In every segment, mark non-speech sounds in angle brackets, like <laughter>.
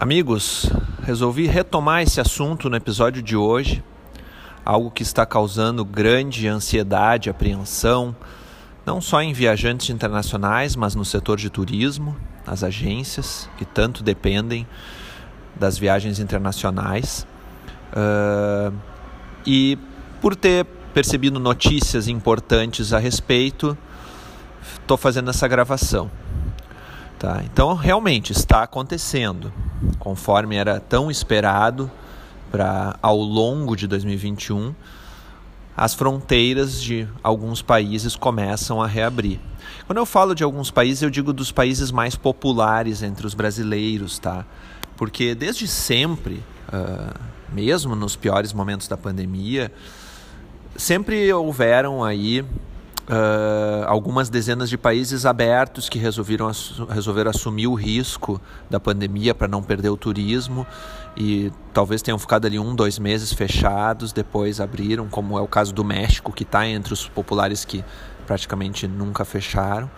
Amigos, resolvi retomar esse assunto no episódio de hoje, algo que está causando grande ansiedade, apreensão, não só em viajantes internacionais, mas no setor de turismo, as agências que tanto dependem das viagens internacionais. Uh, e por ter percebido notícias importantes a respeito, estou fazendo essa gravação. Tá? Então, realmente está acontecendo, conforme era tão esperado para ao longo de 2021, as fronteiras de alguns países começam a reabrir. Quando eu falo de alguns países, eu digo dos países mais populares entre os brasileiros, tá? Porque desde sempre, uh, mesmo nos piores momentos da pandemia, sempre houveram aí uh, algumas dezenas de países abertos que resolveram, resolveram assumir o risco da pandemia para não perder o turismo e talvez tenham ficado ali um, dois meses fechados, depois abriram, como é o caso do México, que está entre os populares que praticamente nunca fecharam.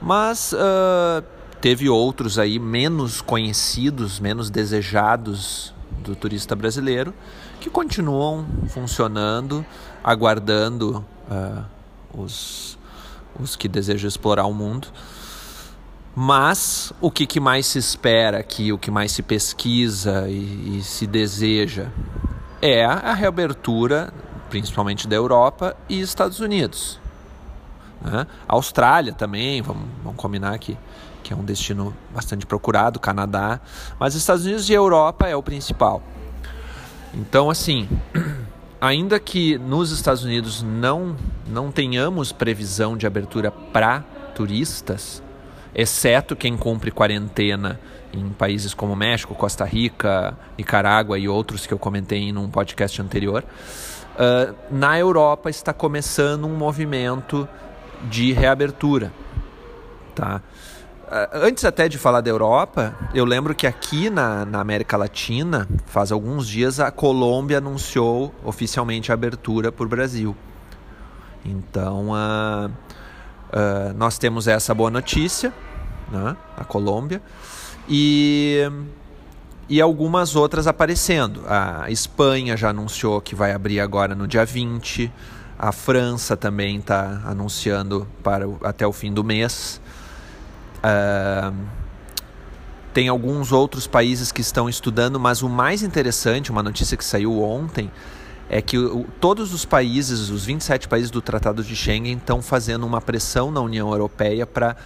Mas uh, teve outros aí menos conhecidos, menos desejados do turista brasileiro, que continuam funcionando, aguardando uh, os, os que desejam explorar o mundo. Mas o que, que mais se espera aqui, o que mais se pesquisa e, e se deseja é a reabertura, principalmente da Europa e Estados Unidos. Né? Austrália também, vamos, vamos combinar aqui, que é um destino bastante procurado, Canadá, mas Estados Unidos e Europa é o principal. Então, assim, <clears throat> ainda que nos Estados Unidos não, não tenhamos previsão de abertura para turistas, exceto quem cumpre quarentena em países como México, Costa Rica, Nicarágua e outros que eu comentei em um podcast anterior, uh, na Europa está começando um movimento de reabertura. Tá? Ah, antes até de falar da Europa, eu lembro que aqui na, na, América Latina, faz alguns dias, a Colômbia anunciou oficialmente a abertura para o Brasil. Então, uh, uh, nós temos essa boa notícia, né, a Colômbia, e, e algumas outras aparecendo. A Espanha já anunciou que vai abrir agora no dia 20, a França também está anunciando para até o fim do mês. Uh, tem alguns outros países que estão estudando, mas o mais interessante, uma notícia que saiu ontem, é que o, todos os países, os 27 países do Tratado de Schengen, estão fazendo uma pressão na União Europeia para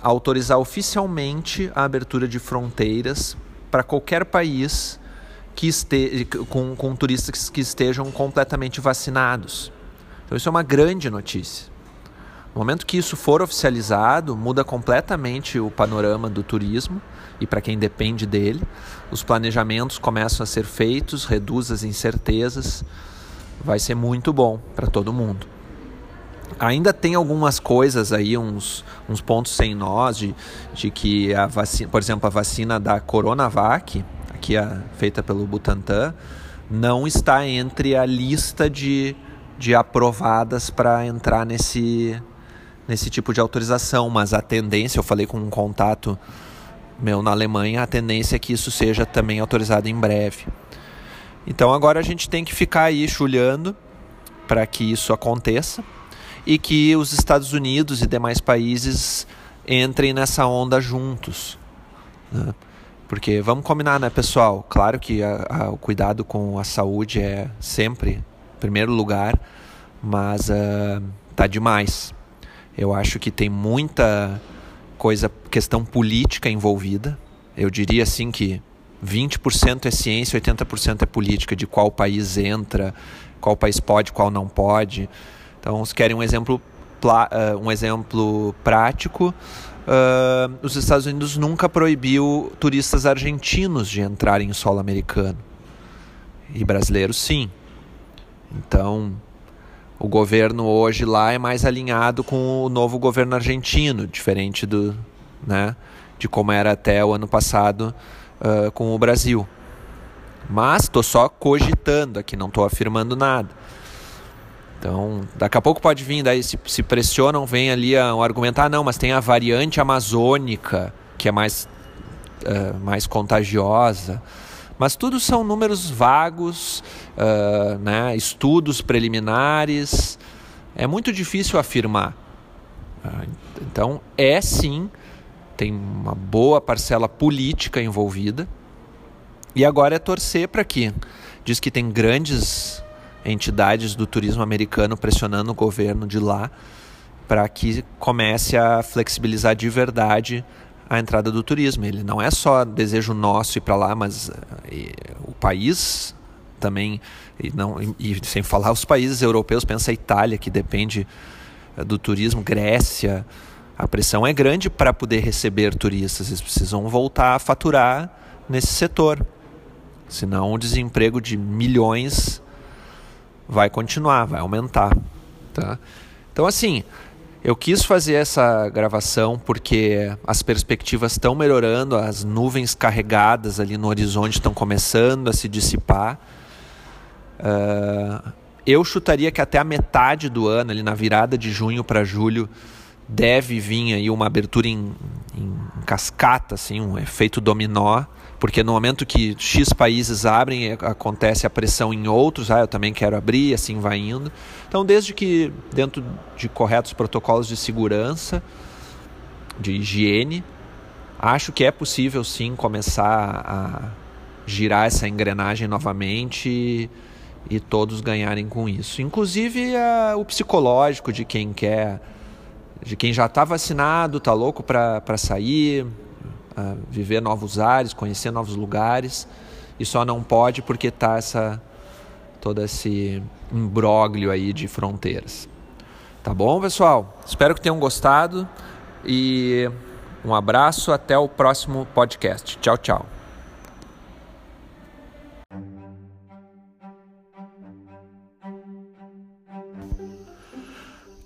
autorizar oficialmente a abertura de fronteiras para qualquer país que este, com, com turistas que estejam completamente vacinados. Então, isso é uma grande notícia. No momento que isso for oficializado, muda completamente o panorama do turismo e para quem depende dele. Os planejamentos começam a ser feitos, reduz as incertezas. Vai ser muito bom para todo mundo. Ainda tem algumas coisas aí, uns, uns pontos sem nós, de, de que a vacina, por exemplo, a vacina da Coronavac, aqui a, feita pelo Butantan, não está entre a lista de, de aprovadas para entrar nesse, nesse tipo de autorização, mas a tendência, eu falei com um contato meu na Alemanha, a tendência é que isso seja também autorizado em breve. Então agora a gente tem que ficar aí chulhando para que isso aconteça e que os Estados Unidos e demais países entrem nessa onda juntos. Né? Porque vamos combinar, né, pessoal? Claro que a, a, o cuidado com a saúde é sempre em primeiro lugar, mas uh, tá demais. Eu acho que tem muita coisa, questão política envolvida. Eu diria assim que 20% é ciência, 80% é política, de qual país entra, qual país pode, qual não pode. Então, se querem um exemplo, eh, um exemplo prático, uh, os Estados Unidos nunca proibiu turistas argentinos de entrarem em solo americano. E brasileiros sim. Então, o governo hoje lá é mais alinhado com o novo governo argentino, diferente do, né, de como era até o ano passado uh, com o Brasil. Mas estou só cogitando aqui, não estou afirmando nada. Então, daqui a pouco pode vir, daí se, se pressionam, vem ali a, um argumentar, ah, não, mas tem a variante amazônica, que é mais uh, mais contagiosa. Mas tudo são números vagos, uh, né, estudos preliminares. É muito difícil afirmar. Uh, então, é sim, tem uma boa parcela política envolvida. E agora é torcer para que. Diz que tem grandes entidades do turismo americano pressionando o governo de lá para que comece a flexibilizar de verdade a entrada do turismo. Ele não é só desejo nosso ir para lá, mas e, o país também e não e, sem falar os países europeus, pensa a Itália que depende eh, do turismo, Grécia, a pressão é grande para poder receber turistas, eles precisam voltar a faturar nesse setor. Senão o desemprego de milhões vai continuar, vai aumentar, tá? Então assim, eu quis fazer essa gravação porque as perspectivas estão melhorando, as nuvens carregadas ali no horizonte estão começando a se dissipar. Uh, eu chutaria que até a metade do ano, ali na virada de junho para julho, deve vir aí uma abertura em, em cascata, assim, um efeito dominó porque no momento que X países abrem, acontece a pressão em outros, ah, eu também quero abrir, assim vai indo. Então, desde que dentro de corretos protocolos de segurança, de higiene, acho que é possível sim começar a girar essa engrenagem novamente e, todos ganharem com isso. Inclusive a, o psicológico de quem quer, de quem já está vacinado, está louco para sair, viver novos ares, conhecer novos lugares e só não pode porque está essa todo esse imbróglio aí de fronteiras. Tá bom, pessoal? Espero que tenham gostado e um abraço até o próximo podcast. Tchau, tchau.